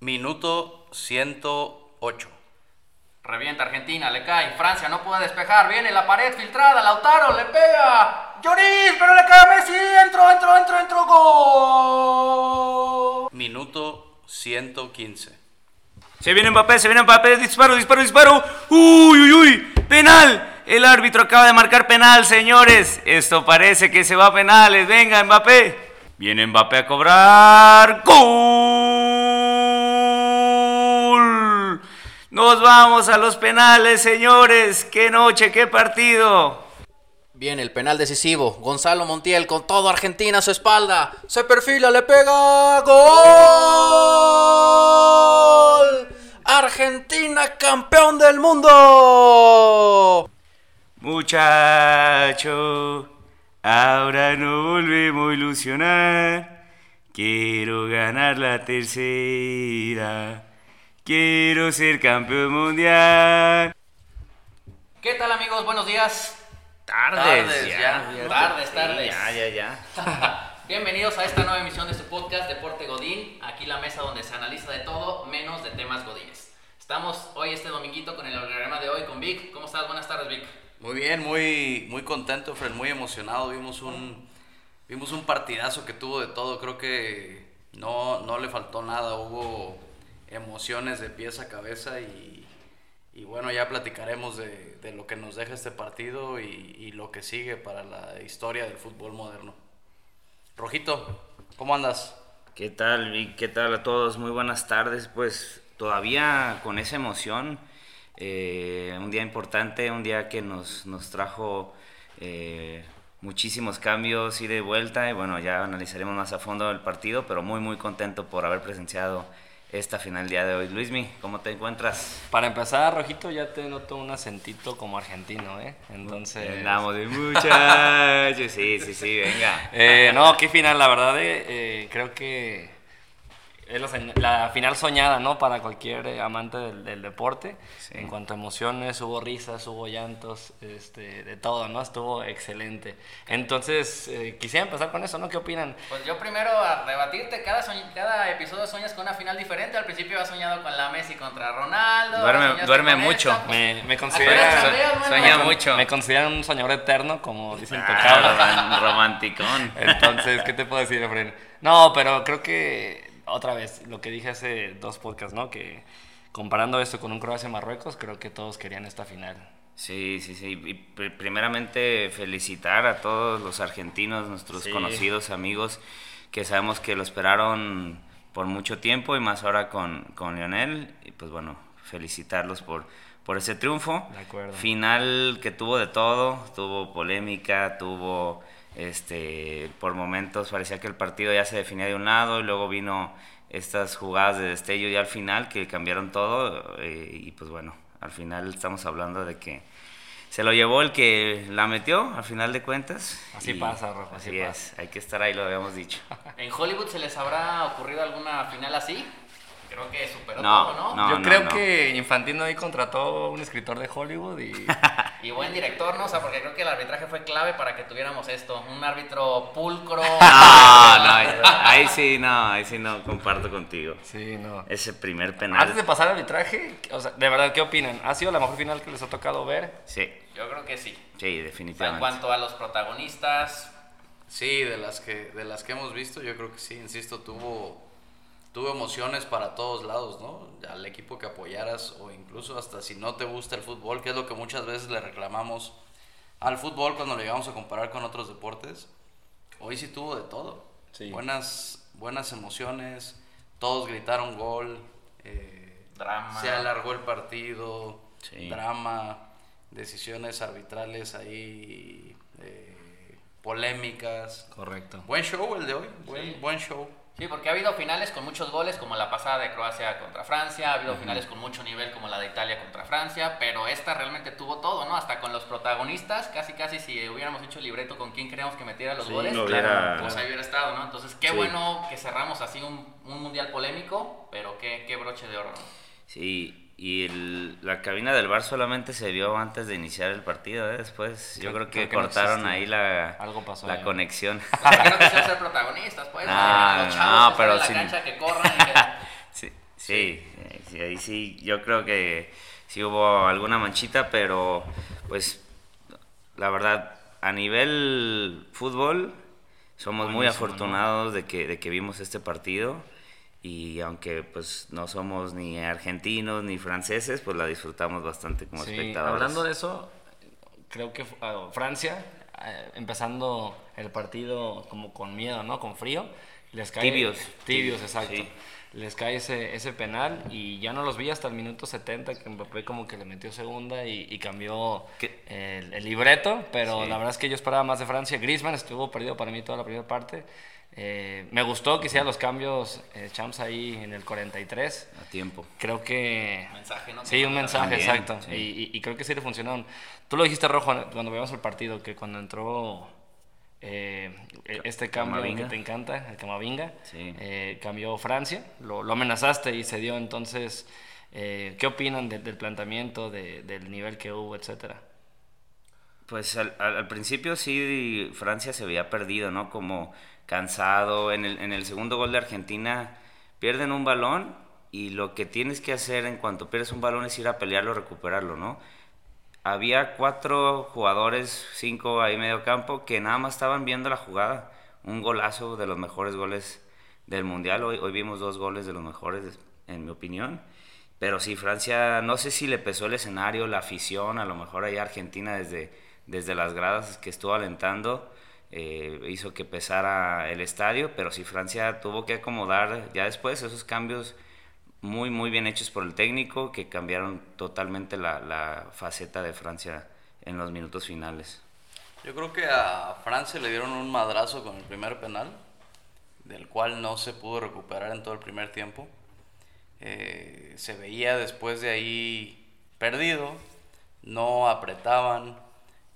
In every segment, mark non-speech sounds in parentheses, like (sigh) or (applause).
Minuto 108. Revienta Argentina, le cae. Francia no puede despejar. Viene la pared filtrada. Lautaro le pega. Lloris, pero le cae a Messi. Entro, entro, entro, entro. Gol. Minuto 115. Se viene Mbappé, se viene Mbappé, disparo, disparo, disparo. Uy, uy, uy, penal. El árbitro acaba de marcar penal, señores. Esto parece que se va a penales. Venga, Mbappé. Viene Mbappé a cobrar. ¡Gol! Nos vamos a los penales, señores. Qué noche, qué partido. Viene el penal decisivo. Gonzalo Montiel con todo Argentina a su espalda. Se perfila, le pega. ¡Gol! Argentina campeón del mundo. Muchacho, ahora no volvemos a ilusionar. Quiero ganar la tercera. Quiero ser campeón mundial. ¿Qué tal amigos? Buenos días. Tardes, Tardes, ya, ya. ya. Tardes, Sí, tardes. Ya, ya, ya. (laughs) Bienvenidos a esta nueva emisión de su podcast Deporte Godín, aquí la mesa donde se analiza de todo menos de temas godines. Estamos hoy este dominguito con el programa de hoy con Vic. ¿Cómo estás? Buenas tardes, Vic. Muy bien, muy, muy contento, Fred, muy emocionado. Vimos un, vimos un partidazo que tuvo de todo. Creo que no, no le faltó nada. Hubo emociones de pies a cabeza y, y bueno, ya platicaremos de, de lo que nos deja este partido y, y lo que sigue para la historia del fútbol moderno. Rojito, ¿cómo andas? ¿Qué tal, Vic? ¿Qué tal a todos? Muy buenas tardes. Pues todavía con esa emoción, eh, un día importante, un día que nos, nos trajo eh, muchísimos cambios y de vuelta. Y bueno, ya analizaremos más a fondo el partido, pero muy, muy contento por haber presenciado esta final día de hoy. Luismi, ¿cómo te encuentras? Para empezar, Rojito, ya te noto un acentito como argentino, ¿eh? Entonces... Andamos de muchachos. Sí, sí, sí, venga. Eh, no, qué final, la verdad, eh, eh, creo que es la, final soñada, ¿no? Para cualquier eh, amante del, del deporte. Sí. En cuanto a emociones, hubo risas, hubo llantos, este, de todo, ¿no? Estuvo excelente. Entonces, eh, quisiera empezar con eso, ¿no? ¿Qué opinan? Pues yo primero a rebatirte, cada, soñ- cada episodio sueñas con una final diferente. Al principio has soñado con la Messi contra Ronaldo. Duerme- soñaste duerme con mucho. esta, pues, Me, me ¿a qué hora considera... Sueña mucho. Me consideran un soñador eterno, como dicen Ah, Tocaba. roman- romanticón. Entonces, ¿qué te puedo decir, Efraín? No, pero creo que, otra vez, lo que dije hace dos podcasts, ¿no? Que comparando esto con un Croacia-Marruecos, creo que todos querían esta final. Sí, sí, sí. Y pr- primeramente felicitar a todos los argentinos, nuestros Sí. conocidos amigos, que sabemos que lo esperaron por mucho tiempo y más ahora con, con Lionel. Y pues bueno, felicitarlos por, por ese triunfo. De acuerdo. Final que tuvo de todo, tuvo polémica, tuvo, este, por momentos parecía que el partido ya se definía de un lado y luego vino estas jugadas de destello ya al final que cambiaron todo eh, y pues bueno, al final estamos hablando de que se lo llevó el que la metió, al final de cuentas. Así pasa, Rafa, así Así es, hay que estar ahí, lo habíamos dicho. (laughs) ¿En Hollywood se les habrá ocurrido alguna final así? Creo que superó No, todo, ¿no? no. Yo creo no. que Infantino ahí contrató a un escritor de Hollywood y... (laughs) Y buen director, ¿no? O sea, porque creo que el arbitraje fue clave para que tuviéramos esto. Un árbitro pulcro. (laughs) No, no, (laughs) ahí, sí, no, ahí sí no comparto contigo. Sí, no. Ese primer penal. Antes de pasar al arbitraje, o sea, de verdad, ¿qué opinan? ¿Ha sido la mejor final que les ha tocado ver? Sí, Yo creo que sí. sí, O sea, en definitivamente. cuanto a los protagonistas, Sí, de las que, de las que hemos visto, yo creo que sí, insisto, tuvo, tuvo emociones para todos lados, ¿no? Al equipo que apoyaras o incluso hasta si no te gusta el fútbol, que es lo que muchas veces le reclamamos al fútbol cuando lo llegamos a comparar con otros deportes. Hoy sí tuvo de todo. Sí. Buenas, buenas emociones, todos gritaron gol, eh, Drama. se alargó el partido, Sí. drama, decisiones arbitrales ahí, eh, polémicas. Correcto. Buen show el de hoy, buen, Sí. buen show. Sí, porque ha habido finales con muchos goles, como la pasada de Croacia contra Francia, ha habido finales con mucho nivel, como la de Italia contra Francia, pero esta realmente tuvo todo, ¿no? Hasta con los protagonistas, casi casi si hubiéramos hecho el libreto con quién creíamos que metiera los Sí, goles, no hubiera- pues ahí hubiera estado, ¿no? Entonces, qué Sí. bueno que cerramos así un, un mundial polémico, pero qué, qué broche de oro, ¿no? Sí, y el- la cabina del bar solamente se vio antes de iniciar el partido, ¿eh? Después yo Creo- creo que creo que cortaron ahí la, Algo pasó la ahí. conexión. (laughs) Porque no quisieron ser protagonistas, pues, No, ¿no? los chavos no, que pero están en sin- la cancha que corran y que... (laughs) Sí, Sí, ahí sí, yo creo que sí hubo alguna manchita, pero pues la verdad, a nivel fútbol, somos muy afortunados de, que, de que vimos este partido y aunque pues no somos ni argentinos ni franceses, pues la disfrutamos bastante como Sí, espectadores. hablando de eso, creo que ah, Francia, eh, empezando el partido como con miedo, ¿no? Con frío, les cae... Tibios. Tibios, exacto. Sí. Les cae ese, ese penal y ya no los vi hasta el minuto 70 que Mbappé como que le metió segunda y, y cambió el, el libreto, pero Sí. la verdad es que yo esperaba más de Francia. Griezmann estuvo perdido para mí toda la primera parte. Eh, me gustó que hiciera los cambios eh, Champs ahí en el 43. A tiempo. Creo que... Mensaje, ¿no? Sí, un mensaje, También, exacto. sí. Y, y- y creo que sí le funcionaron. Tú lo dijiste, Rojo, cuando veíamos el partido, que cuando entró eh, este cambio Camavinga. que te encanta, el Camavinga, Sí. eh, cambió Francia, lo, lo amenazaste y se dio. Entonces, eh, ¿qué opinan de- del planteamiento, de- del nivel que hubo, etcétera? Pues al, al- al principio sí Francia se había perdido, ¿no? Como cansado. En el, en el segundo gol de Argentina pierden un balón y lo que tienes que hacer en cuanto pierdes un balón es ir a pelearlo, recuperarlo, ¿no? Había cuatro jugadores, cinco ahí medio campo, que nada más estaban viendo la jugada. Un golazo de los mejores goles del Mundial. Hoy, hoy vimos dos goles de los mejores, en mi opinión. Pero sí, Francia, no sé si le pesó el escenario, la afición, a lo mejor ahí Argentina desde, desde las gradas que estuvo alentando, eh, hizo que pesara el estadio, pero sí Francia tuvo que acomodar ya después esos cambios muy, muy bien hechos por el técnico que cambiaron totalmente la, la faceta de Francia en los minutos finales. Yo creo que a Francia le dieron un madrazo con el primer penal, del cual no se pudo recuperar en todo el primer tiempo. Eh, se veía después de ahí perdido, no apretaban,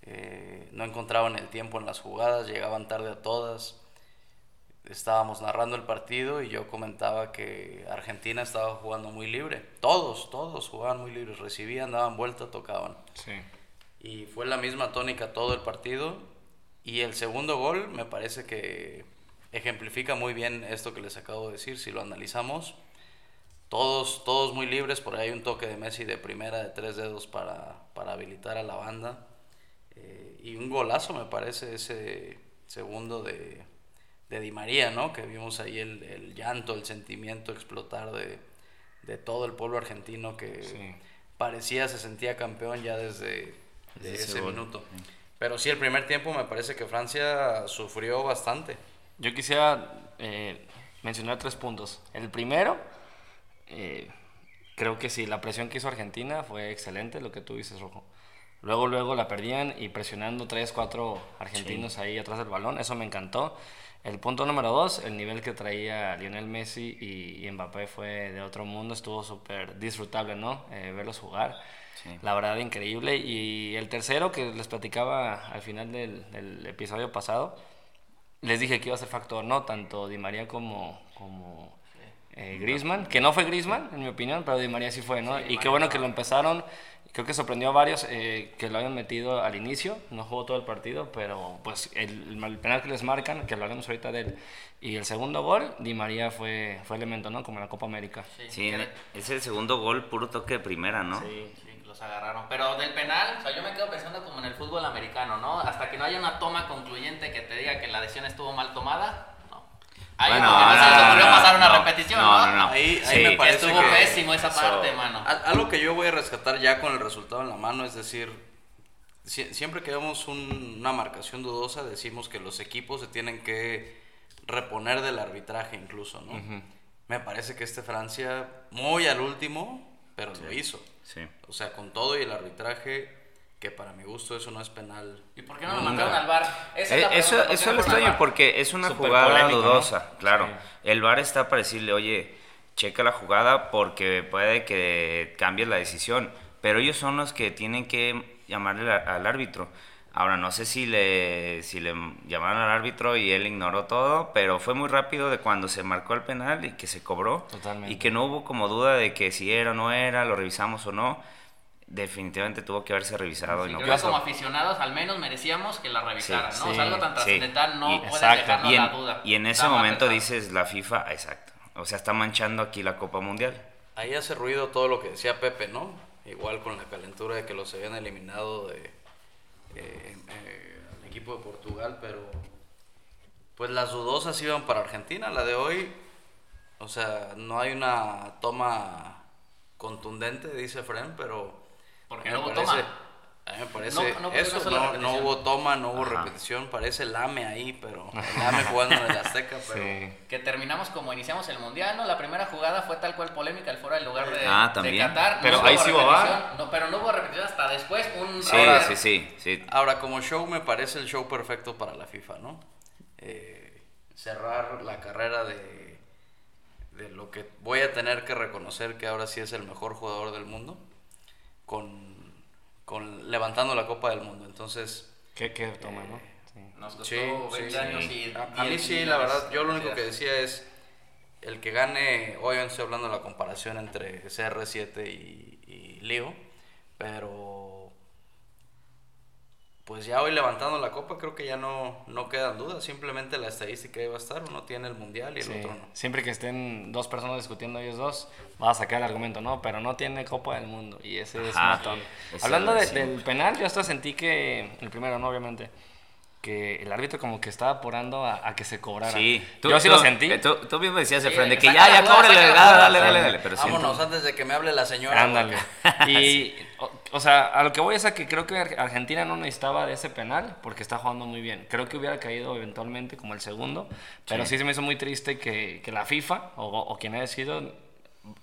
eh, no encontraban el tiempo en las jugadas, llegaban tarde a todas. Estábamos narrando el partido y yo comentaba que Argentina estaba jugando muy libre. Todos, todos jugaban muy libres, recibían, daban vuelta, tocaban. Sí. Y fue la misma tónica todo el partido. Y el segundo gol me parece que ejemplifica muy bien esto que les acabo de decir. Si lo analizamos, todos, todos muy libres. Por ahí hay un toque de Messi de primera de tres dedos para, para habilitar a la banda. Eh, y un golazo me parece ese segundo de, de Di María, ¿no? Que vimos ahí el, el llanto, el sentimiento explotar de, de todo el pueblo argentino que Sí. parecía, se sentía campeón ya desde, de Desde ese minuto. Pero sí, el primer tiempo me parece que Francia sufrió bastante. Yo quisiera eh, mencionar tres puntos. El primero, eh, creo que sí, la presión que hizo Argentina fue excelente, lo que tú dices, Rojo. Luego, luego la perdían y presionando tres, cuatro argentinos ahí atrás del balón, eso me encantó. El punto número dos, el nivel que traía Lionel Messi y, y Mbappé fue de otro mundo, estuvo súper disfrutable, ¿no? Eh, verlos jugar. Sí. La verdad, increíble. Y el tercero, que les platicaba al final del, del episodio pasado, les dije que iba a ser factor, ¿no? Tanto Di María como, como eh, Griezmann, que no fue Griezmann, en mi opinión, pero Di María sí fue, ¿no? Sí, y qué bueno que lo empezaron. Creo que sorprendió a varios eh, que lo habían metido al inicio, no jugó todo el partido, pero pues el, el penal que les marcan, que hablaremos ahorita de él, y el segundo gol, Di María fue, fue elemento, ¿no? Como en la Copa América. Sí, Sí, que- es el segundo gol, puro toque de primera, ¿no? Sí. Sí, los agarraron. Pero del penal, o sea, yo me quedo pensando como en el fútbol americano, ¿no? Hasta que no haya una toma concluyente que te diga que la decisión estuvo mal tomada. Ahí Bueno, que no se les no, ocurrió no, pasar una no, repetición, no, ¿no? no, no. Ahí, ahí Sí, me que parece Estuvo que... pésimo esa parte, So- mano. Al- Algo que yo voy a rescatar ya con el resultado en la mano, es decir, sie- siempre que vemos un- una marcación dudosa, decimos que los equipos se tienen que reponer del arbitraje incluso, ¿no? Me parece que este Francia, muy al último, pero lo hizo. Sí. O sea, con todo y el arbitraje, que para mi gusto eso no es penal. ¿Y por qué no lo mandaron al bar? Esa es Eh, la eso pregunta, ¿por qué eso no lo extraño porque es una jugada polémico, ¿no? dudosa, claro. Sí. El VAR está para decirle, oye, checa la jugada porque puede que cambie la decisión, pero ellos son los que tienen que llamarle a- al árbitro. Ahora, no sé si le, si le llamaron al árbitro y él ignoró todo, pero fue muy rápido de cuando se marcó el penal y que se cobró. Totalmente. Y que no hubo como duda de que si era o no era, lo revisamos o no. Definitivamente tuvo que haberse revisado. y no creo que pasó. como aficionados al menos merecíamos que la revisaran, Sí, ¿no? O sí, sea, algo tan sí. trascendental no Y- puedes y en, la duda. y en ese momento dices la FIFA, exacto. O sea, está manchando aquí la Copa Mundial. ahí hace ruido todo lo que decía Pepe, ¿no? Igual con la calentura de que los habían eliminado de eh, eh, el equipo de Portugal, pero pues las dudosas iban para Argentina, la de hoy, o sea, no hay una toma contundente, dice Fren, pero... Porque a no hubo parece- toma. A mí me parece No- no eso, no, no hubo toma, no hubo Ajá. repetición, parece el AME ahí, pero (laughs) el AME jugando en el Azteca, pero... Sí. Que terminamos como iniciamos el mundial, ¿no? La primera jugada fue tal cual polémica, el fuera del lugar de, Ah, de también. Qatar. Pero No ahí hubo sí repetición, No, pero no hubo repetición hasta después. Un Sí, ahora- sí, sí, sí. Ahora, como show me parece el show perfecto para la FIFA, ¿no? Eh, cerrar la carrera de, de lo que voy a tener que reconocer que ahora sí es el mejor jugador del mundo, con, con levantando la Copa del Mundo. Entonces, ¿Qué, qué toma, no? Sí. Nos costó sí, 20 sí, años sí. y A, a mí 10 sí, la verdad, yo lo único que decía es, el que gane, obviamente estoy hablando de la comparación entre CR7 y, y Leo, pero pues ya hoy levantando la copa creo que ya no, no quedan dudas, simplemente la estadística ahí va a estar, uno tiene el mundial y el Sí. otro no. Siempre que estén dos personas discutiendo ellos dos, va a sacar el argumento, no, pero no tiene Copa del Mundo y ese es matón. Eso Hablando de- del penal, yo hasta sentí que, el primero no, obviamente, que el árbitro como que estaba apurando a, a que se cobrara. Sí, yo sí lo sentí. eh, Tú, tú mismo decías, Sí, Efraín, de que ya, ya, la dale, dale, dale, dale, pero Vámonos antes de que me hable la señora. Ándale. porque- Y, (laughs) o, o sea, a lo que voy es a que creo que Ar- Argentina no necesitaba de ese penal porque está jugando muy bien. Creo que hubiera caído eventualmente como el segundo, pero sí, se me hizo muy triste que, que la FIFA o, o quien haya sido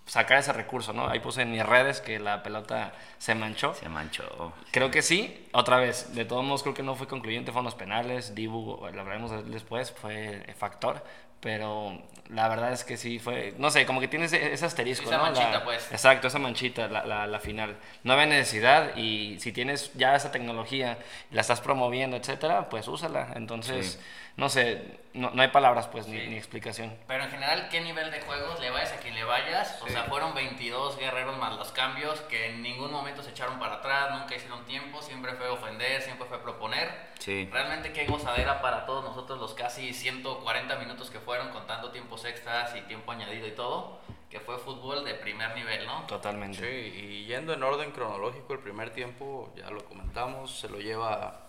sacar ese recurso, ¿no? Ahí puse en mis redes que la pelota se manchó. Se manchó. Creo que sí, otra vez, de todos modos creo que no fue concluyente, fueron los penales, Dibu, lo hablaremos de- después, fue factor, pero la verdad es que sí fue, no sé, como que tiene ese, ese asterisco, Esa ¿no? manchita, La- pues. Exacto, esa manchita, la, la, la final. No había necesidad y si tienes ya esa tecnología la estás promoviendo, etcétera, pues úsala. Entonces, Sí. no sé, no, no hay palabras pues ni, Sí. ni explicación. Pero en general, ¿qué nivel de juegos le vayas a quien le vayas? O sea, fueron 22 guerreros más los cambios que en ningún momento se echaron para atrás, nunca hicieron tiempo, siempre fue ofender, siempre fue proponer. Sí. Realmente qué gozadera para todos nosotros los casi 140 minutos que fueron contando tiempos extras y tiempo añadido y todo, que fue fútbol de primer nivel, ¿no? Totalmente. Sí, y yendo en orden cronológico, el primer tiempo, ya lo comentamos, se lo lleva,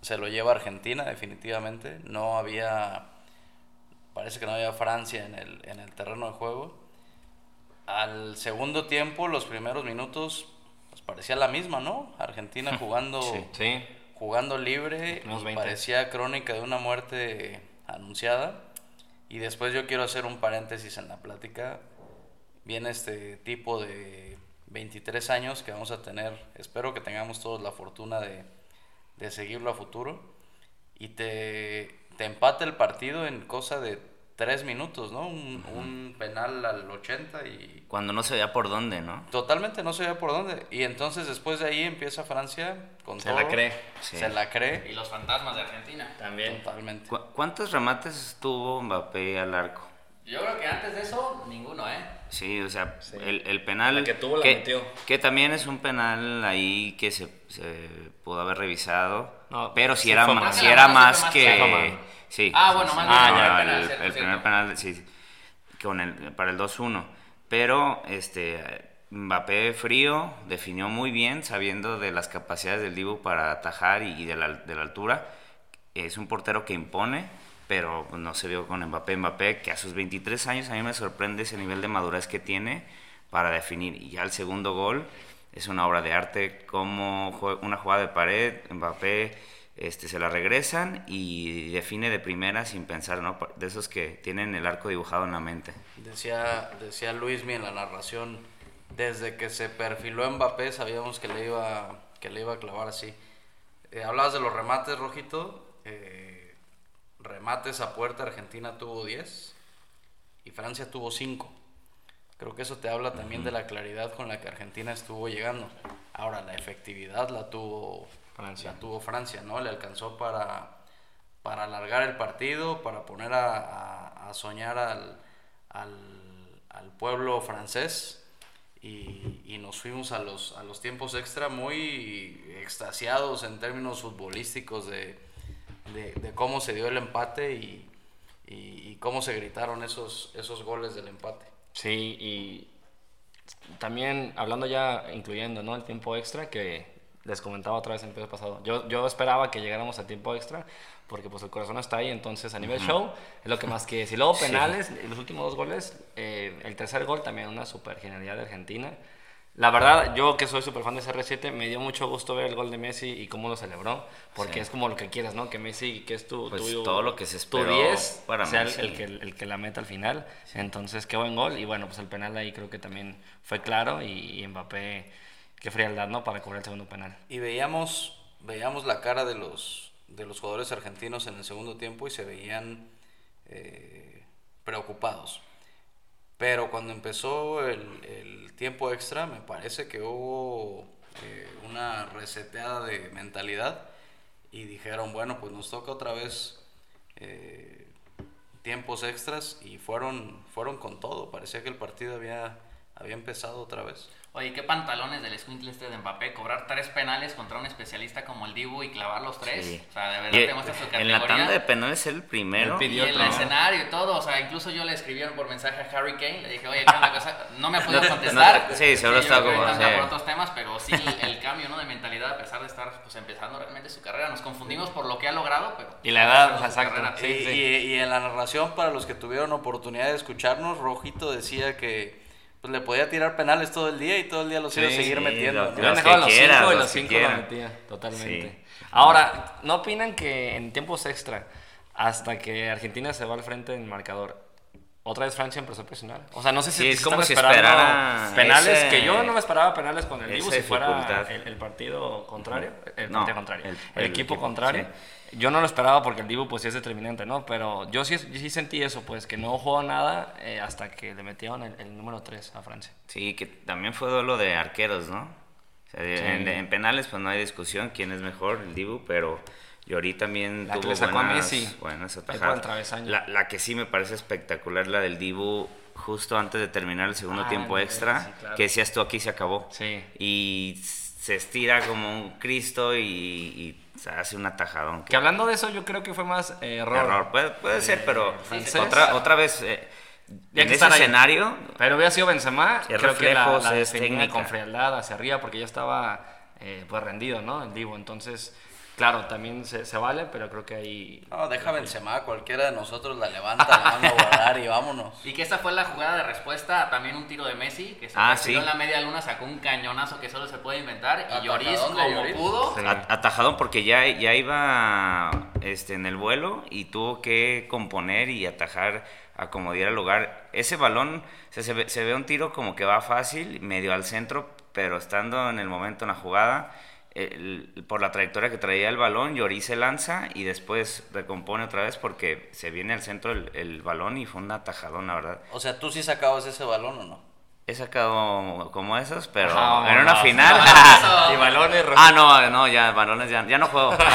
se lo lleva Argentina definitivamente. No había, parece que no había Francia en el, en el terreno de juego. Al segundo tiempo, los primeros minutos, pues parecía la misma, ¿no? Argentina (laughs) jugando, Sí. jugando libre, primeros y 20. parecía crónica de una muerte anunciada. Y después yo quiero hacer un paréntesis en la plática. Viene este tipo de 23 años que vamos a tener, espero que tengamos todos la fortuna de, de seguirlo a futuro. Y te, te empata el partido en cosa de 3 minutos, ¿no? Un, un penal al 80 y Cuando no se veía por dónde, ¿no? totalmente no se ve por dónde. Y entonces después de ahí empieza Francia con Se todo. la cree. Sí. Se la cree. Y los fantasmas de Argentina. También. Totalmente. ¿Cu- ¿Cuántos remates tuvo Mbappé al arco? Yo creo que antes de eso, ninguno, ¿eh? Sí, o sea, El, el penal... La que tuvo la metió. Que también es un penal ahí que se, se pudo haber revisado. No, pero si sí era, mano. si era más más que... Sí. Ah, bueno, más bien, No, el el, primer penal, sí, con el, para el 2-1. Pero este, Mbappé frío definió muy bien, sabiendo de las capacidades del Dibu para atajar y, y de, la, de la altura. Es un portero que impone, pero no se vio con Mbappé. Mbappé, que a sus 23 años a mí me sorprende ese nivel de madurez que tiene para definir. Y ya el segundo gol es una obra de arte, como una jugada de pared, Mbappé este, se la regresan y define de primera sin pensar, ¿no? De esos que tienen el arco dibujado en la mente. Decía, decía Luismi en la narración, desde que se perfiló Mbappé sabíamos que le iba, que le iba a clavar así. Eh, hablabas de los remates, Rojito. eh, remates a puerta, Argentina tuvo 10 y Francia tuvo 5. Creo que eso te habla también de la claridad con la que Argentina estuvo llegando. Ahora, la efectividad la tuvo Francia. la tuvo Francia, ¿no? Le alcanzó para, para alargar el partido, para poner a, a- a soñar al, al, al pueblo francés. Y, y nos fuimos a los, a los tiempos extra muy extasiados en términos futbolísticos de, de, de cómo se dio el empate y, y- y cómo se gritaron esos, esos goles del empate. Sí, y también hablando ya, incluyendo ¿no? el tiempo extra, que les comentaba otra vez en el episodio pasado, yo, yo esperaba que llegáramos a tiempo extra, porque pues el corazón está ahí, entonces a nivel show es lo que más que si luego penales, los últimos dos goles, eh, el tercer gol también una super genialidad de Argentina. La verdad, yo que soy súper fan de CR7, me dio mucho gusto ver el gol de Messi y cómo lo celebró, porque Sí. es como lo que quieras, ¿no? Que Messi, que es tu, Pues tu- todo lo que se tu esperó 10, para sea el- Messi. el, que, el que la meta al final. Entonces, qué buen gol. Y bueno, pues el penal ahí creo que también fue claro y, y Mbappé, qué frialdad, ¿no? Para cobrar el segundo penal. Y veíamos, veíamos la cara de los, de los jugadores argentinos en el segundo tiempo y se veían eh, preocupados. Pero cuando empezó el, el tiempo extra, me parece que hubo eh, una reseteada de mentalidad y dijeron, bueno, pues nos toca otra vez eh, tiempos extras y fueron, fueron con todo. Parecía que el partido había, había empezado otra vez. Oye, qué pantalones del escuincle este de Mbappé, cobrar tres penales contra un especialista como el Dibu y clavar los tres. Sí. O sea, de verdad Y, te muestra su en categoría. la tanda de penales el primero. Él Y pidió el primero. escenario y todo, o sea, incluso yo le escribí por mensaje a Harry Kane, le dije, oye, ¿qué onda? Cosa? No me ha podido (laughs) contestar. no, sí, seguro yo está como, sí. por otros temas, pero sí el, el cambio ¿no? de mentalidad, a pesar de estar pues, empezando realmente su carrera. Nos confundimos por lo que ha logrado, pero... Y la edad, su exacto. carrera. Sí, y, sí. y- y en la narración, para los que tuvieron oportunidad de escucharnos, Rojito decía que pues, le podía tirar penales todo el día y todo el día los iba a Sí, seguir sí, metiendo. Los que los cinco y los cinco metía, totalmente. Sí. Ahora, ¿no opinan que en tiempos extra, hasta que Argentina se va al frente en el marcador, otra vez Francia empezó a presionar? O sea, no sé si Sí, es como si esperara penales, ese- que yo no me esperaba penales con el Dibu si fuera el, el partido contrario, el No, partido contrario, el- el, el equipo, equipo, contrario. Yo no lo esperaba porque el Dibu pues sí es determinante, ¿no? Pero yo sí, sí sentí eso, pues que no jugó nada eh, hasta que le metieron el, el número 3 a Francia. Sí, que también fue duelo de arqueros, ¿no? O sea, Sí. en, en penales pues no hay discusión quién es mejor, el Dibu, pero Llorí también La que tuvo le sacó a buenas, Messi. buenas atajadas. La, la que sí me parece espectacular, la del Dibu, justo antes de terminar el segundo Ah, tiempo no, extra, sí, claro. que decías tú aquí se acabó. Sí. Y se estira como un Cristo y, y se hace un atajadón. Que hablando de eso, yo creo que fue más eh, error. Error. Puede, puede ser, pero francés. otra, otra vez, eh, en ese ahí. escenario, Pero hubiera sido Benzema, creo que la, la es técnica. con frialdad hacia arriba porque ya estaba eh, pues rendido, ¿no? El Divo. Entonces, claro, también se, se vale, pero creo que ahí... No, deja Benzema, cualquiera de nosotros la levanta, la manda a guardar y vámonos. Y que esta fue la jugada de respuesta a también un tiro de Messi, que se Ah, sí. en la media luna, sacó un cañonazo que solo se puede inventar. Y Lloris, como Lloris. pudo, Sí. atajadón porque ya, ya iba este, en el vuelo y tuvo que componer y atajar a como diera lugar. Ese balón, o sea, se, ve, se ve un tiro como que va fácil, medio al centro, pero estando en el momento en la jugada, el- por la trayectoria que traía el balón, Lloris se lanza y después recompone otra vez porque se viene al centro el, el balón y fue un atajadón, la verdad. O sea, ¿tú sí sacabas ese balón o no? He sacado como esos, pero en una no, final... no, (laughs) y balones... ah, no, no, ya, balones ya, ya no juego. (laughs)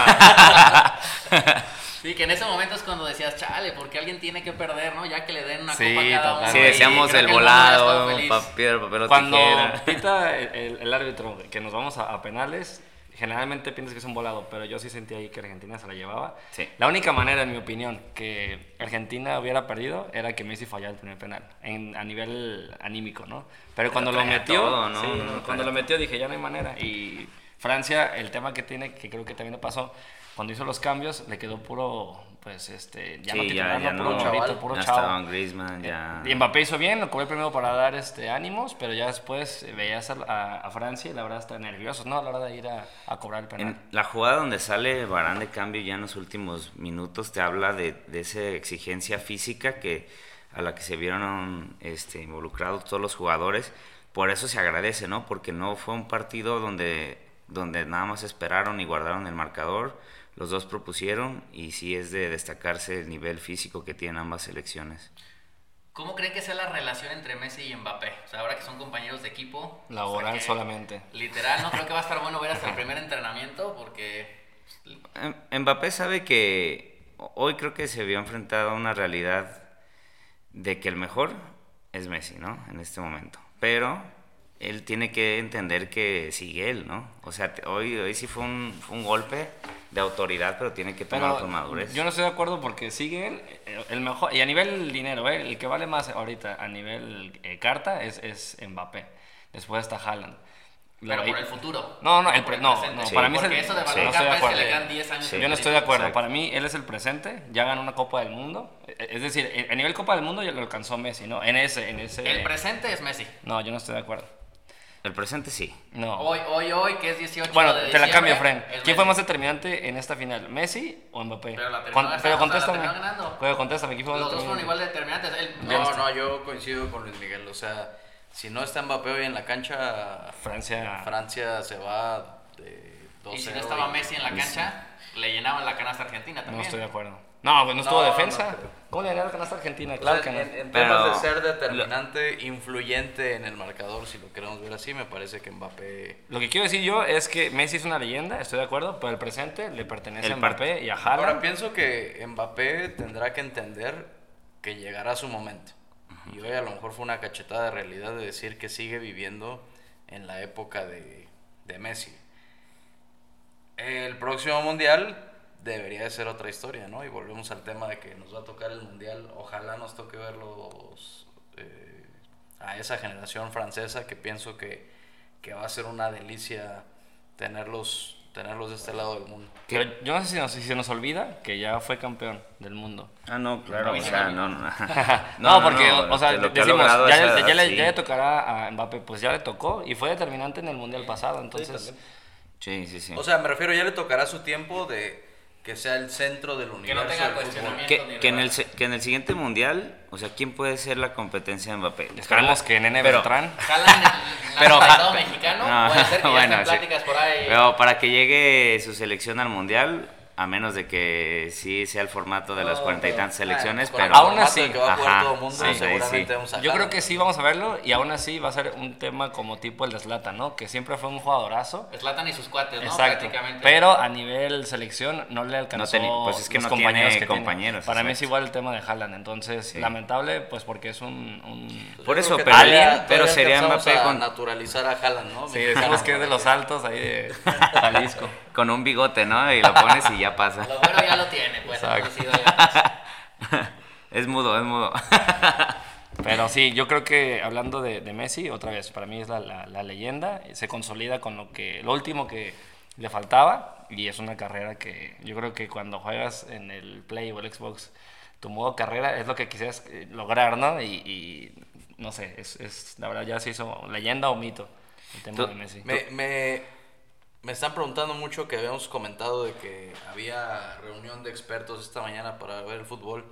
(laughs) sí, que en ese momento es cuando decías, chale, porque alguien tiene que perder, ¿no? Ya que le den una Sí, copa a cada uno. Sí, decíamos el volado, piedra, papel o Cuando tijera. pita el, el- el árbitro que nos vamos a, a penales, generalmente piensas que es un volado, pero yo sí sentí ahí que Argentina se la llevaba. Sí. La única manera, en mi opinión, que Argentina hubiera perdido era que Messi fallara el primer penal, en- a nivel anímico, ¿no? Pero cuando lo traía metió, todo, ¿no? sí, No, cuando traía lo metió dije, ya no hay manera. Y Francia, el tema que tiene, que creo que también le pasó, cuando hizo los cambios, le quedó puro, pues, este, ya no Sí, titular, ya, ya no, puro no. chavito, puro ya chavo. Griezmann, ya. Y Mbappé hizo bien, lo cobró primero para dar este, ánimos, pero ya después eh, veías a, a- a Francia y la verdad está nerviosos, ¿no? A la hora de ir a, a cobrar el penal. En la jugada donde sale Barán de cambio ya en los últimos minutos te habla de, de esa exigencia física que a la que se vieron este, involucrados todos los jugadores. Por eso se agradece, ¿no? Porque no fue un partido donde, donde nada más esperaron y guardaron el marcador. Los dos propusieron y sí es de destacarse el nivel físico que tienen ambas selecciones. ¿Cómo creen que sea la relación entre Messi y Mbappé? O sea, ahora que son compañeros de equipo. Laboral o sea, solamente. Literal, no creo que va a estar bueno ver hasta el (laughs) primer entrenamiento porque... Em- Mbappé sabe que hoy creo que se vio enfrentado a una realidad de que el mejor es Messi, ¿no? En este momento. Pero él tiene que entender que sigue él, ¿no? O sea, hoy, hoy sí fue un, fue un golpe de autoridad, pero tiene que tomarlo con madurez. yo no estoy de acuerdo porque sigue él, eh, el mejor, y a nivel dinero, ¿eh? el que vale más ahorita a nivel eh, carta es, es Mbappé. después está Haaland. Pero por el futuro. No, no, el pre- no, no, Sí. para mí es el- Porque eso de sí, Barrera no estoy de es que acuerdo. le quedan 10 años. Sí. de Yo no estoy de acuerdo. Exacto. Para mí, él es el presente. Ya ganó una Copa del Mundo. E- Es decir, en- a nivel Copa del Mundo ya lo alcanzó Messi, ¿no? En ese, en ese. El presente es Messi. No, yo no estoy de acuerdo. El presente sí. No. Hoy, hoy, hoy, que es 18 bueno, de te la cambio, Fren. es ¿Quién fue más determinante en esta final? ¿Messi o Mbappé? Pero la Con- ganando, pero o sea, la contéstame. Pero contéstame, ¿quién fue más Los dos fueron determinante? igual de determinantes. No, no, yo coincido con Luis Miguel. O sea, si no está Mbappé hoy en la cancha, Francia. Francia se va de 2 Y si no estaba Messi en la cancha, le llenaban la canasta argentina No también. estoy de acuerdo. No, pues no estuvo No, defensa. no. ¿Cómo le ganó la canasta argentina? O Claro sea, que no. en, en Pero- temas de ser determinante, influyente en el marcador, si lo queremos ver así, me parece que Mbappé... Lo que quiero decir yo es que Messi es una leyenda, estoy de acuerdo, pero el presente le pertenece El a Mbappé y a Haaland. Ahora pienso que Mbappé tendrá que entender que llegará su momento. Y hoy a lo mejor fue una cachetada de realidad de decir que sigue viviendo en la época de, de Messi. El próximo mundial debería de ser otra historia, ¿no? Y volvemos al tema de que nos va a tocar el mundial. Ojalá nos toque verlos eh, a esa generación francesa que pienso que, que va a ser una delicia tenerlos, tenerlos de este lado del mundo. Pero yo no sé si, nos- si se nos olvida que ya fue campeón del mundo. Ah, no, claro. mí o sí sea, me (laughs) no, no. No, porque, o sea, ha decimos, ya, ya edad, le, sí. ya le tocará a Mbappé, pues ya le tocó y fue determinante en el mundial pasado, entonces... Sí, sí, sí. O sea, me refiero, ya le tocará su tiempo de que sea el centro del Que universo. no tenga cuestionamiento. que, ni que en el, que en el siguiente mundial, o sea, ¿quién puede ser la competencia de Mbappé? Esperemos que Nene Pero- Beltrán... Jalan el (laughs) Pero, mexicano. no, puede ser que ya (laughs) bueno, estén sí. pláticas por ahí. Pero para que llegue su selección al mundial, a menos de que sí sea el formato de las No, cuarenta y tantas selecciones, pues el pero... Aún así, en que va a jugar ajá, todo el mundo, sí, ahí seguramente sí. vamos a Yo creo que sí vamos a verlo y aún así va a ser un tema como tipo el de Zlatan, ¿no? Que siempre fue un jugadorazo. Zlatan y sus cuates, ¿no? Exacto. Prácticamente. Pero a nivel selección no le alcanzó tenía- pues es que los no tiene compañeros que tiene. compañeros, Para mí es igual el tema de Haaland. Entonces, Sí. lamentable, pues porque es un... un- Por Yo eso, que pero, todavía- pero todavía sería Mbappé a con, naturalizar a Haaland, ¿no? Sí, decimos que es de los altos ahí de (laughs) Jalisco. con un bigote, ¿no? Y lo pones y ya pasa. Lo bueno ya lo tiene, pues. (laughs) Es mudo, es mudo. (laughs) Pero sí, yo creo que hablando de, de Messi, otra vez, para mí es la, la- la leyenda, se consolida con lo que lo último que le faltaba y es una carrera que yo creo que cuando juegas en el Play o el Xbox, tu modo carrera es lo que quisieras eh, lograr, ¿no? Y, y no sé, es, es la verdad ya se hizo leyenda o mito el tema de Messi. Me, me, me están preguntando mucho que habíamos comentado de que había reunión de expertos esta mañana para ver el fútbol.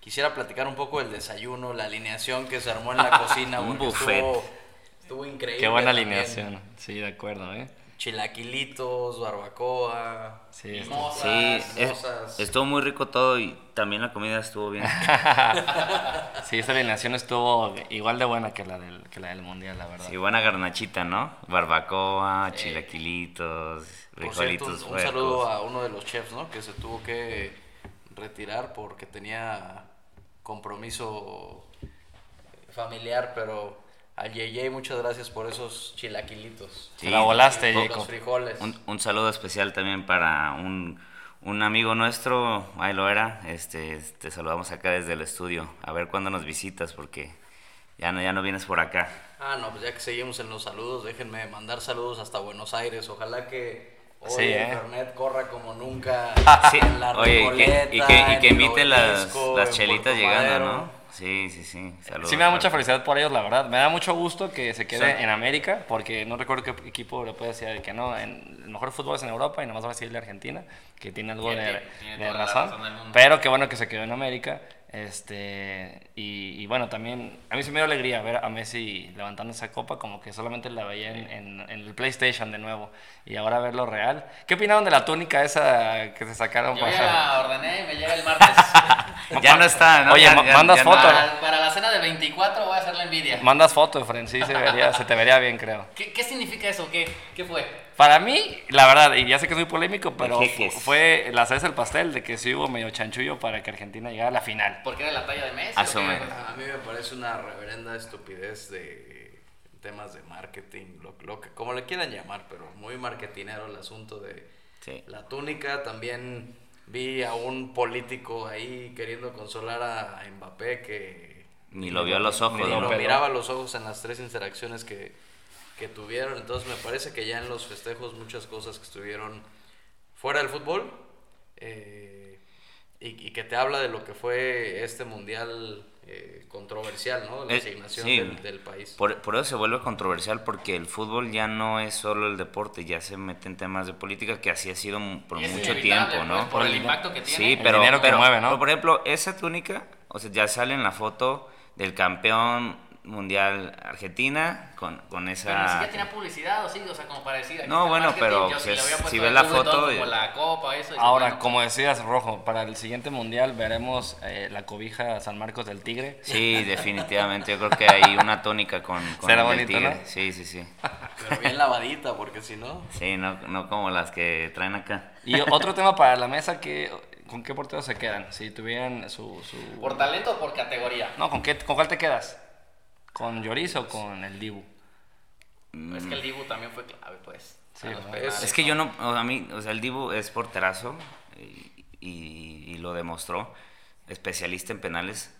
Quisiera platicar un poco del desayuno, la alineación que se armó en la (laughs) cocina. Un buffet. Estuvo, estuvo increíble. Qué buena también. alineación, sí, de acuerdo, ¿eh? Chilaquilitos, barbacoa. Sí, es- mimosas. estuvo muy rico todo y también la comida estuvo bien. (laughs) Sí, esta alineación estuvo igual de buena que la del, que la del Mundial, la verdad. Sí, buena garnachita, ¿no? Barbacoa, chilaquilitos, cierto, frijolitos un, saludo a uno de los chefs, ¿no? Que se tuvo que retirar porque tenía compromiso familiar, pero al JJ muchas gracias por esos chilaquilitos. Te la volaste, Y los Jacob. frijoles. Un, un saludo especial también para un, un amigo nuestro, ahí lo era. Este, te saludamos acá desde el estudio. A ver cuándo nos visitas porque ya no, ya no vienes por acá. Ah, no, pues ya que seguimos en los saludos, déjenme mandar saludos hasta Buenos Aires. Ojalá que hoy Sí, ¿eh? Internet corra como nunca (laughs) Sí, en la oye, y que, y que, que invite las, las chelitas llegando, Madero. ¿no? Sí, sí, sí. Saludos. Sí me da mucha felicidad por ellos, la verdad. Me da mucho gusto que se quede Sí. en América, porque no recuerdo qué equipo le puede decir que no. En, el mejor fútbol es en Europa y nomás va a decirle Argentina, que tiene algo Tiene- de, tiene de razón. razón. Pero qué bueno que se quedó en América. Este, y, y bueno, también a mí sí me dio alegría ver a Messi levantando esa copa, como que solamente la veía en, en- en el PlayStation de nuevo. Y ahora verlo real. ¿Qué opinaron de la túnica esa que se sacaron? Yo para- ya la ordené y me llega el martes. (laughs) Ya no está, ¿no? Oye, Ya- ya- mandas ya no- foto. para, para la cena de 24 voy a hacer la envidia. Mandas foto, Fren, sí, se, vería, se te vería bien, creo. ¿Qué, qué significa eso? ¿Qué, ¿Qué fue? Para mí, la verdad, y ya sé que soy polémico, pero fue la cereza del pastel de que sí hubo medio chanchullo para que Argentina llegara a la final. ¿Porque era la talla de Messi? A mí me parece una reverenda estupidez de temas de marketing, lo, lo que, como le quieran llamar, pero muy marketinero el asunto de Sí. la túnica. También vi a un político ahí queriendo consolar a Mbappé que Ni lo vio a los ojos, ni lo miraba a los ojos en las tres interacciones que, que tuvieron. Entonces me parece que ya en los festejos muchas cosas que estuvieron fuera del fútbol eh, y, y que te habla de lo que fue este mundial eh, controversial, ¿no? La Eh, asignación sí. del, del país. Por, por eso se vuelve controversial porque el fútbol ya no es solo el deporte, ya se mete en temas de política que así ha sido por es mucho tiempo, pues, ¿no? por el impacto que tiene. Sí, El pero, dinero que pero- mueve, ¿no? pero, por ejemplo, esa túnica, o sea, ya sale en la foto del campeón mundial Argentina con, con esa... Pero ni siquiera tenía publicidad, o sí, o sea, como para decir. aquí No, bueno, pero, yo pues, si ves la foto Como y- la copa, eso. y Ahora, bueno, como decías, Rojo, para el siguiente mundial veremos eh, la cobija San Marcos del Tigre. Sí, definitivamente, yo creo que hay una tónica con, con Será el bonito, tigre. ¿no? Sí, sí, sí. Pero bien lavadita, porque si no... Sí, no, no como las que traen acá. Y otro tema para la mesa, que, ¿con qué porteros se quedan? Si tuvieran su... su- ¿Por talento o por categoría? No, ¿con, qué, ¿con cuál te quedas? ¿Con Lloris o con el Dibu? Es que el Dibu también fue clave, pues. Es que yo no, o sea, a mí, o sea, el Dibu es porterazo y, y- y lo demostró, especialista en penales,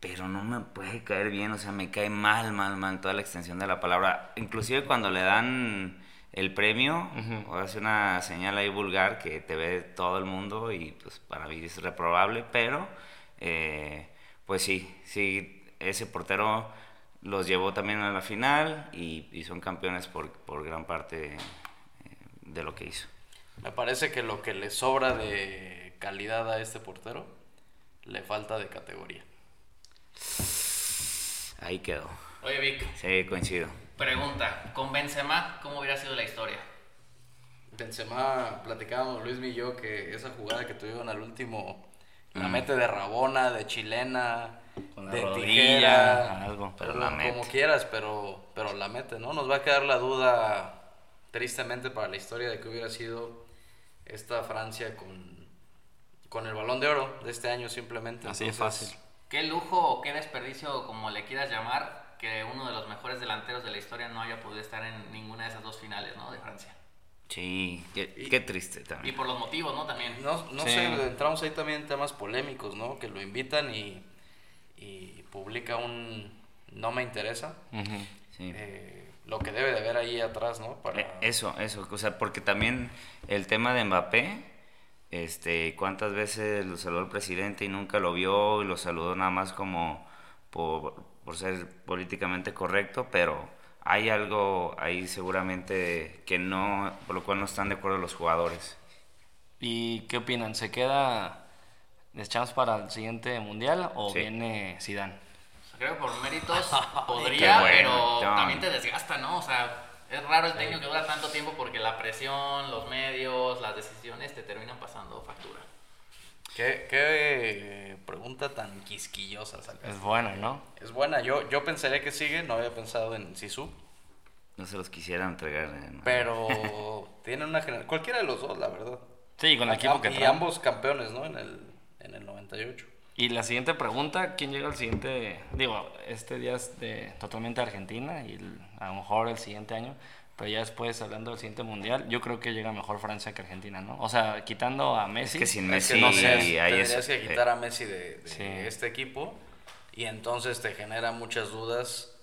pero no me puede caer bien, o sea, me cae mal, mal, mal toda la extensión de la palabra. Inclusive cuando le dan el premio, o hace una señal ahí vulgar que te ve todo el mundo y pues para mí es reprobable, pero eh, pues sí, sí, ese portero los llevó también a la final y, y son campeones por, por gran parte eh, de lo que hizo. Me parece que lo que le sobra de calidad a este portero le falta de categoría. Ahí quedó. Oye, Vic, Sí, coincido. pregunta. Con Benzema, ¿cómo hubiera sido la historia? Benzema, platicábamos Luis y yo que esa jugada que tuvieron al último la Mm. mete de rabona, de chilena, Con la de rodilla, tijera, algo, pero como, la mete. como quieras, pero, pero la mete, ¿no? Nos va a quedar la duda, tristemente, para la historia de que hubiera sido esta Francia con, con el balón de oro de este año simplemente. Así es fácil. ¿Qué lujo o qué desperdicio, como le quieras llamar, que uno de los mejores delanteros de la historia no haya podido estar en ninguna de esas dos finales, ¿no? De Francia. Sí, qué, qué triste Y también. por los motivos, ¿no? También. No, no Sí. sé, entramos ahí también en temas polémicos, ¿no? Que lo invitan y, y publica un no me interesa. Sí. Eh, lo que debe de haber ahí atrás, ¿no? Para... Eh, Eso, eso, o sea, porque también el tema de Mbappé, este, cuántas veces lo saludó el presidente y nunca lo vio y lo saludó nada más como por, por ser políticamente correcto, pero hay algo ahí seguramente que no, por lo cual no están de acuerdo los jugadores. ¿Y qué opinan? ¿Se queda Deschamps para el siguiente mundial o Sí. viene Zidane? O sea, creo que por méritos (laughs) podría, bueno, pero John. también te desgasta, ¿no? O sea, es raro el técnico que dura tanto tiempo porque la presión, los medios, las decisiones te terminan pasando factura. ¿Qué, qué pregunta tan quisquillosa sacaste. Es buena, ¿no? Es buena, yo, yo pensaría que sigue, no había pensado en Sisu, No se los quisiera entregar. eh, ¿no? pero (laughs) tienen una generación, cualquiera de los dos, la verdad. Sí, con el equipo que y trae. ambos campeones, ¿no? En el, en el 98. Y la siguiente pregunta, ¿quién llega al siguiente? Digo, este día es de totalmente Argentina y el- a lo mejor el siguiente año, pero ya después hablando del siguiente mundial, yo creo que llega mejor Francia que Argentina, ¿no? O sea, quitando a Messi. que sin Es Messi que no sé, tendrías que eh, quitar a Messi de, de Sí. este equipo y entonces te genera muchas dudas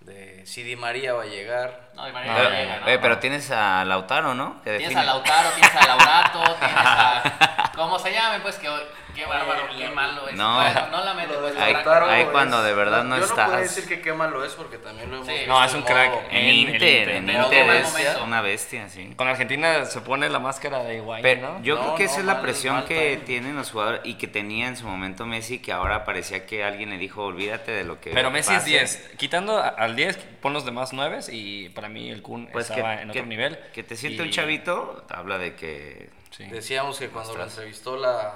de si Di María va a llegar. No, de manera Pero, que llega, ¿no? eh, pero tienes a Lautaro, ¿no? Que Tienes define- a Lautaro, tienes a Laurato, (laughs) tienes a... ¿Cómo se llame? Pues que qué bárbaro, qué malo es. No. Bueno, no la mete, pues. Ahí- ahí cuando de verdad no yo no estás. puedo decir que qué malo es porque también lo hemos Sí. visto No, es en un crack. En En Inter, en Inter es una bestia, sí. Con Argentina se pone la máscara de Higuaín, Pero ¿no? yo No, creo que esa no, es la presión mal que tienen los jugadores y que tenía en su momento Messi, que ahora parecía que alguien le dijo, olvídate de lo que Pero Messi es pase". 10. Quitando al 10, pon los demás 9 y para mí el Kun Pues que, estaba en que- otro nivel. que te siente Y- un chavito, habla de que... Sí. Decíamos que cuando lo entrevistó la,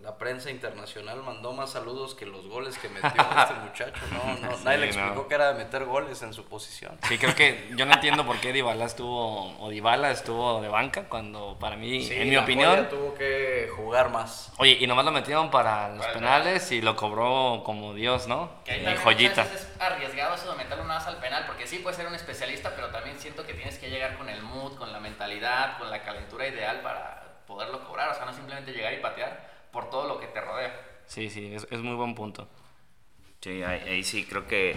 la prensa internacional mandó más saludos que los goles que metió este (laughs) muchacho. No, no, Sí, nadie le no. explicó que era de meter goles en su posición. Sí, creo que yo no entiendo por qué Dybala estuvo o Dybala estuvo de banca cuando para mí, Sí, en mi la opinión, joya tuvo que jugar más. oye, y nomás lo metieron para los Para penales y lo cobró como Dios, ¿no? Que Y joyita. es arriesgado eso de meterlo nada más al penal, porque sí puedes ser un especialista, pero también siento que tienes que llegar con el mood, con la mentalidad, con la calentura ideal para poderlo cobrar, o sea, no simplemente llegar y patear por todo lo que te rodea. Sí, sí, es, es muy buen punto. Sí, ahí, ahí sí creo que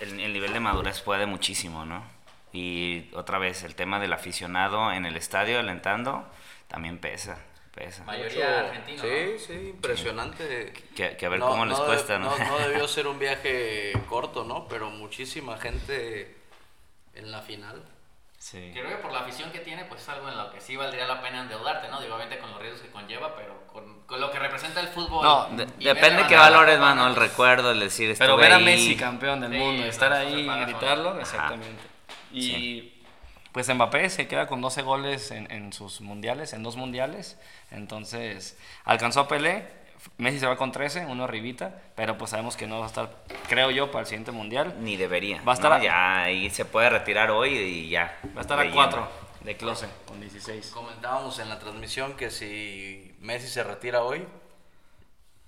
el, el nivel de madurez puede muchísimo, ¿no? Y otra vez, el tema del aficionado en el estadio alentando también pesa, pesa. Mayoría argentina. Sí, sí, impresionante. Que, que a ver cómo les cuesta, ¿no? No, (laughs) debió ser un viaje corto, ¿no? Pero muchísima gente en la final. Sí. Creo que por la afición que tiene, pues es algo en lo que sí valdría la pena endeudarte, ¿no? Digo, obviamente con los riesgos que conlleva, pero con, con lo que representa el fútbol. No, de- depende qué valores, mano, el recuerdo, el decir Pero ver a ahí. Messi campeón del Sí, mundo, estar ahí y solo. gritarlo, exactamente. Y pues Mbappé se queda con 12 goles en, en sus mundiales, en dos mundiales. Entonces alcanzó a Pelé. Messi se va con 13, uno arribita, pero pues sabemos que no va a estar, creo yo, para el siguiente mundial. Ni debería. Va a estar ¿no? a- Ya ahí se puede retirar hoy y ya. Va a estar a de 4 de close, con 16. Comentábamos en la transmisión que si Messi se retira hoy,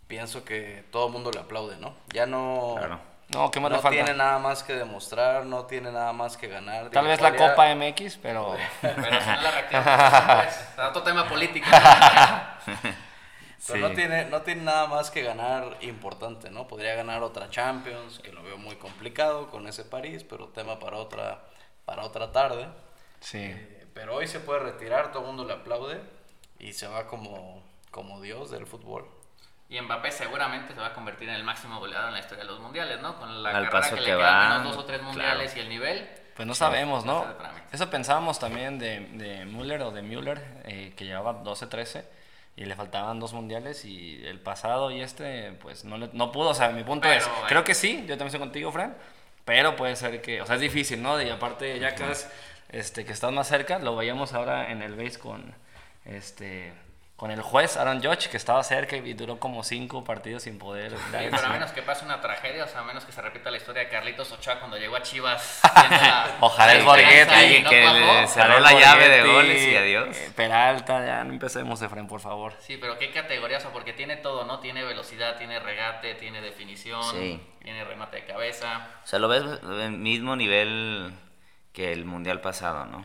pienso que todo el mundo le aplaude, ¿no? Ya no, Claro. No, ¿qué más no le falta? tiene nada más que demostrar, no tiene nada más que ganar. Tal vez la Copa MX, pero... (laughs) Pero si no la reactiva, (laughs) pues, es otro tema político. (laughs) Pero Sí. no, tiene, no tiene nada más que ganar importante, ¿no? Podría ganar otra Champions, que lo veo muy complicado con ese París, pero tema para otra, para otra tarde. Sí. Eh, pero hoy se puede retirar, todo el mundo le aplaude y se va como, como Dios del fútbol. Y Mbappé seguramente se va a convertir en el máximo goleador en la historia de los mundiales, ¿no? Con la Al carrera paso que, que le va, quedan, menos dos o tres claro. mundiales y el nivel. Pues no sabemos, ¿no? Eso pensábamos también de, de Müller o de Müller, eh, que llevaba 12-13 y le faltaban dos mundiales y el pasado y este, pues no, le- no pudo. O sea, mi punto Pero, es, creo que sí, yo también estoy contigo, Fran, pero puede ser que, o sea, es difícil, ¿no? Y aparte, ya que, es, este, que estás más cerca, lo veíamos ahora en el base con, este, con el juez Aaron Judge, que estaba cerca y duró como cinco partidos sin poder Sí, pero a menos que pase una tragedia, o sea, a menos que se repita la historia de Carlitos Ochoa cuando llegó a Chivas. (laughs) Ojalá el Borghetti, alguien que le- cerró la llave de goles y adiós. eh, Peralta, ya no empecemos, Efraín, por favor. Sí, pero qué categoría, o sea, porque tiene todo, ¿no? Tiene velocidad, tiene regate, tiene definición, Sí. tiene remate de cabeza. O sea, lo ves al mismo nivel que el mundial pasado, ¿no?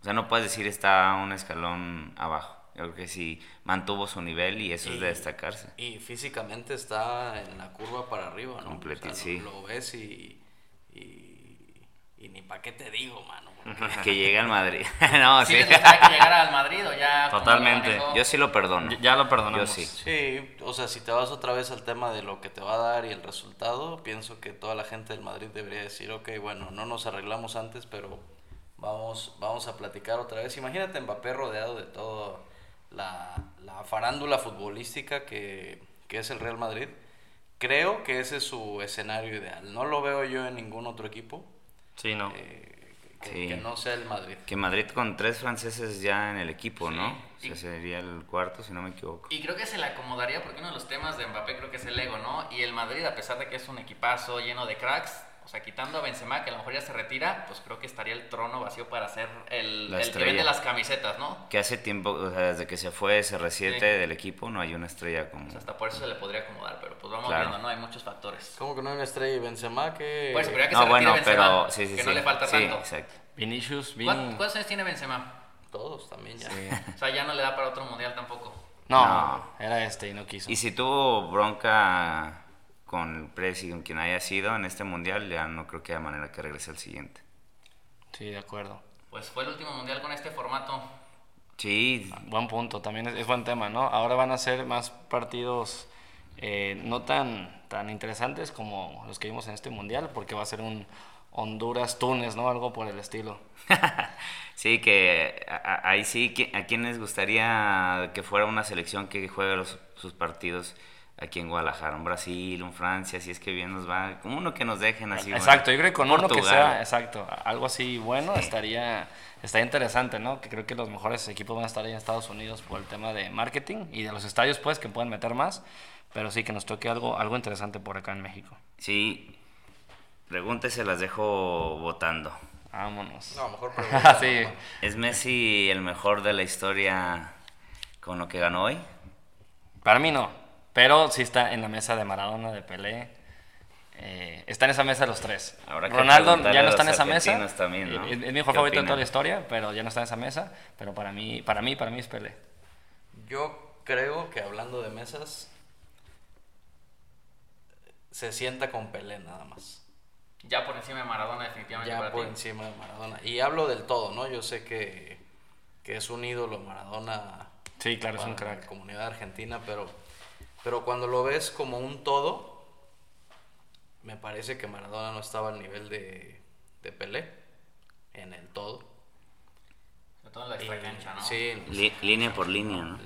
O sea, no puedes decir está un escalón abajo. Yo creo que sí mantuvo su nivel y eso es de destacarse. Y físicamente está en la curva para arriba, ¿no? Completi- O sea, sí. lo, lo ves y, y, y ni para qué te digo, mano. porque- (laughs) Que llegue al Madrid. (laughs) no, ¿Sí sí. que llegara al Madrid o ya? Totalmente. Yo sí lo perdono. Ya- Ya lo perdonamos. Yo sí. Sí, o sea, si te vas otra vez al tema de lo que te va a dar y el resultado, pienso que toda la gente del Madrid debería decir, ok, bueno, no nos arreglamos antes, pero vamos, vamos a platicar otra vez. Imagínate Mbappé rodeado de la farándula futbolística que, que es el Real Madrid. Creo que ese es su escenario ideal. No lo veo yo en ningún otro equipo Sí, no. eh, que, Sí. que no sea el Madrid. Que Madrid con tres franceses ya en el equipo, ¿no? Sí. O sea, sería el cuarto, si no me equivoco. Y creo que se le acomodaría porque uno de los temas de Mbappé creo que es el ego, ¿no? Y el Madrid, a pesar de que es un equipazo lleno de cracks, o sea, quitando a Benzema, que a lo mejor ya se retira, pues creo que estaría el trono vacío para ser el, el que vende las camisetas, ¿no? Que hace tiempo, o sea, desde que se fue CR7 Sí. del equipo, no hay una estrella como... O sea, hasta por eso se le podría acomodar, pero pues vamos Claro. viendo, ¿no? Hay muchos factores. ¿Cómo que no hay una estrella y Benzema? Que... Pues, pero ya que No, se bueno, Benzema, pero sí, sí, que sí. no le falta sí, tanto. exacto. Vinicius, Vini. ¿Cuán- ¿Cuántos años tiene Benzema? Todos también ya. O sea, ya no le da para otro mundial tampoco. No, No. era este y no quiso. Y si tuvo bronca con el Presi, con quien haya sido en este mundial, ya no creo que haya manera que regrese al siguiente. Sí, de acuerdo. Pues fue el último mundial con este formato. Sí, Buen punto, también es, es buen tema, ¿no? Ahora van a ser más partidos eh, no tan, tan interesantes como los que vimos en este mundial, porque va a ser un Honduras-Túnez, ¿no? Algo por el estilo. (laughs) sí, que a- a- ahí sí, que- ¿a quién les gustaría que fuera una selección que juegue los- sus partidos aquí en Guadalajara? Un Brasil, un Francia, si es que bien nos va, como uno que nos dejen así. exacto, bueno. yo creo que con uno que sea, exacto, algo así bueno estaría, estaría interesante, ¿no? Que creo que los mejores equipos van a estar ahí en Estados Unidos por el tema de marketing y de los estadios, pues, que pueden meter más, pero sí que nos toque algo, algo interesante por acá en México. Sí, preguntas se las dejo votando. Vámonos. No, mejor (laughs) pregunta. sí. ¿Es Messi el mejor de la historia con lo que ganó hoy? Para mí no, pero sí está en la mesa de Maradona, de Pelé. eh, está en esa mesa los tres. Que Ronaldo ya no está en esa mesa. también, ¿no? Es, es mi mejor ¿Qué favorito de toda la historia, pero ya no está en esa mesa. Pero para mí, para mí, para mí es Pelé. Yo creo que hablando de mesas, se sienta con Pelé nada más. Ya por encima de Maradona, definitivamente. Ya para por ti. encima de Maradona. Y hablo del todo, ¿no? Yo sé que, que es un ídolo Maradona Sí, claro, es un para la crack. comunidad argentina, pero, pero cuando lo ves como un todo, me parece que Maradona no estaba al nivel de, de Pelé en el todo. En la extra cancha, ¿no? Sí, Li- línea por línea, ¿no?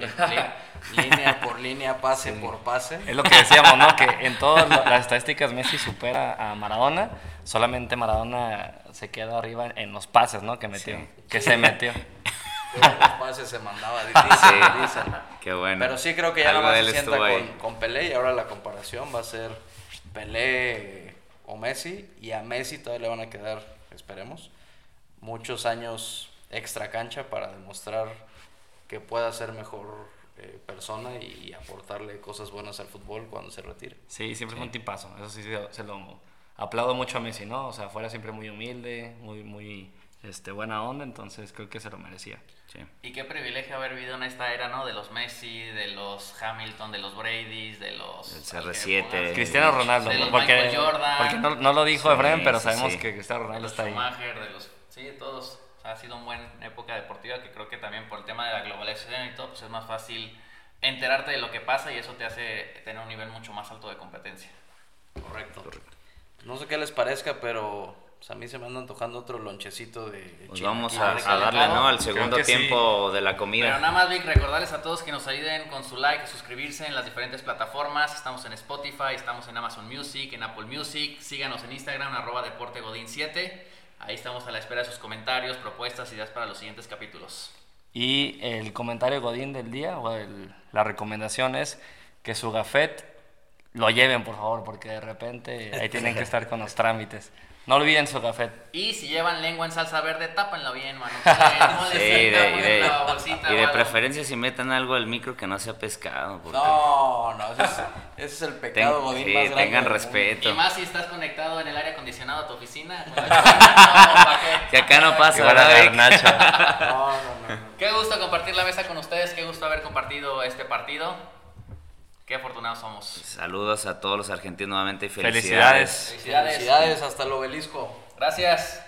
línea por línea, pase por pase. Es lo que decíamos, ¿no? Que en todas las estadísticas Messi supera a Maradona, solamente Maradona se queda arriba en los pases, ¿no? Que metió, Sí. que se metió. Pases se mandaba, dicen, Sí. dicen. Qué bueno. Pero sí creo que ya nada más se sienta con, con Pelé y ahora la comparación va a ser Pelé o Messi y a Messi todavía le van a quedar, esperemos, muchos años extra cancha para demostrar que pueda ser mejor eh, persona y aportarle cosas buenas al fútbol cuando se retire. Sí, siempre fue un tipazo. Eso sí se, se lo aplaudo mucho a Messi, ¿no? O sea, fuera siempre muy humilde, muy, muy este, buena onda, entonces creo que se lo merecía. Sí. Y qué privilegio haber vivido en esta era, ¿no? De los Messi, de los Hamilton, de los Brady's, de los... El al que CR7. pongas. Cristiano Ronaldo, de ¿no? los porque, Michael Jordan, porque no, no lo dijo Sí, Efraín, pero sabemos sí. que Cristiano de Ronaldo los está ahí. De los... Sí, de todos. O sea, ha sido una buena época deportiva que creo que también por el tema de la globalización y todo, pues es más fácil enterarte de lo que pasa y eso te hace tener un nivel mucho más alto de competencia. Correcto. No sé qué les parezca, pero pues, a mí se me anda antojando otro lonchecito de Pues vamos a, darle, ¿no? Al segundo sí. tiempo de la Pero comida. nada más, Vic, recordarles a todos que nos ayuden con su like, suscribirse en las diferentes plataformas. Estamos en Spotify, estamos en Amazon Music, en Apple Music. Síganos en Instagram, arroba deportegodín7. Ahí estamos a la espera de sus comentarios, propuestas, ideas para los siguientes capítulos. Y el comentario Godín del día, o el- la recomendación es que su gafet lo lleven, por favor, porque de repente ahí tienen que estar con los trámites. No olviden su gafet. Y si llevan lengua en salsa verde, tápenlo bien, mano. (laughs) No Sí, de, de- la bolsita y de preferencia si metan algo al micro que no sea pescado. porque No, no, ese es, ese es el ten- pecado godín sí, más grande. tengan respeto. Y más si estás conectado en el aire acondicionado a tu oficina. no, (laughs) ¿pa' qué? Que acá no pasa, ¿verdad. (laughs) No, no, no. no. Qué gusto compartir la mesa con ustedes, qué gusto haber compartido este partido. Qué afortunados somos. Saludos a todos los argentinos nuevamente y Felicidades. felicidades. Felicidades. Felicidades hasta el obelisco. Gracias.